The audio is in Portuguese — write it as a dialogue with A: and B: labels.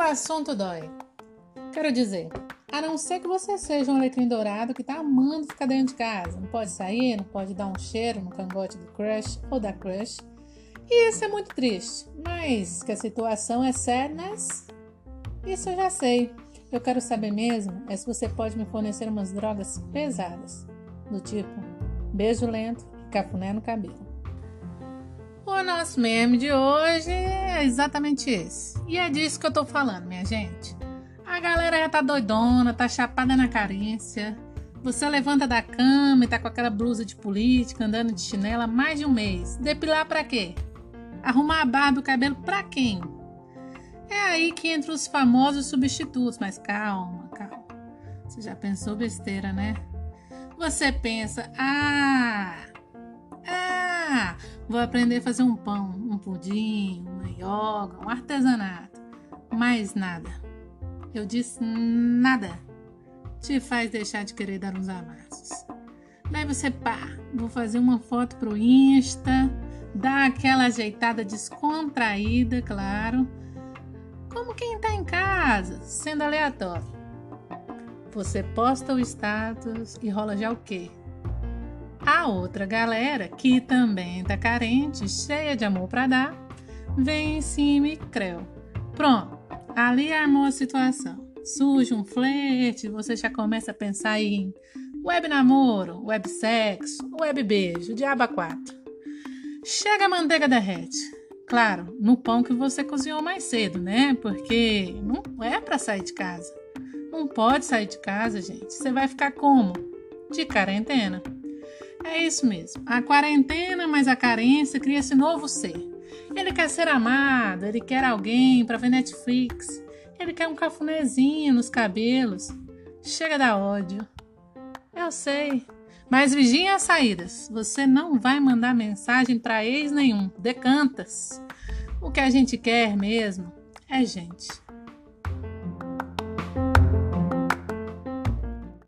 A: assunto dói. Quero dizer, a não ser que você seja um alecrim dourado que tá amando ficar dentro de casa. Não pode sair, não pode dar um cheiro no cangote do crush ou da crush. E isso é muito triste. Mas que a situação é séria, isso eu já sei. Eu quero saber mesmo é se você pode me fornecer umas drogas pesadas. Do tipo, beijo lento e cafuné no cabelo. Nosso meme de hoje é exatamente esse. E é disso que eu tô falando, minha gente. A galera já tá doidona, tá chapada na carência. Você levanta da cama e tá com aquela blusa de política, andando de chinela mais de um mês. Depilar para quê? Arrumar a barba e o cabelo para quem? É aí que entra os famosos substitutos, mas calma, calma. Você já pensou besteira, né? Você pensa, ah, vou aprender a fazer um pão, um pudim, uma yoga, um artesanato. Mais nada. Eu disse nada. Te faz deixar de querer dar uns amassos. Daí você, pá, vou fazer uma foto pro Insta, dar aquela ajeitada descontraída, claro. Como quem tá em casa, sendo aleatório. Você posta o status e rola já o quê? A outra galera, que também tá carente, cheia de amor para dar, vem em cima e creu. Pronto, ali armou a situação. Surge um flerte, você já começa a pensar em web namoro, web sexo, web beijo, diaba 4. Chega a manteiga derrete. Claro, no pão que você cozinhou mais cedo, né? Porque não é para sair de casa. Não pode sair de casa, gente. Você vai ficar como? De quarentena. É isso mesmo. A quarentena mais a carência cria esse novo ser. Ele quer ser amado, ele quer alguém para ver Netflix, ele quer um cafunézinho nos cabelos. Chega da ódio. Eu sei. Mas vigie as saídas. Você não vai mandar mensagem para ex nenhum. Decantas. O que a gente quer mesmo é gente.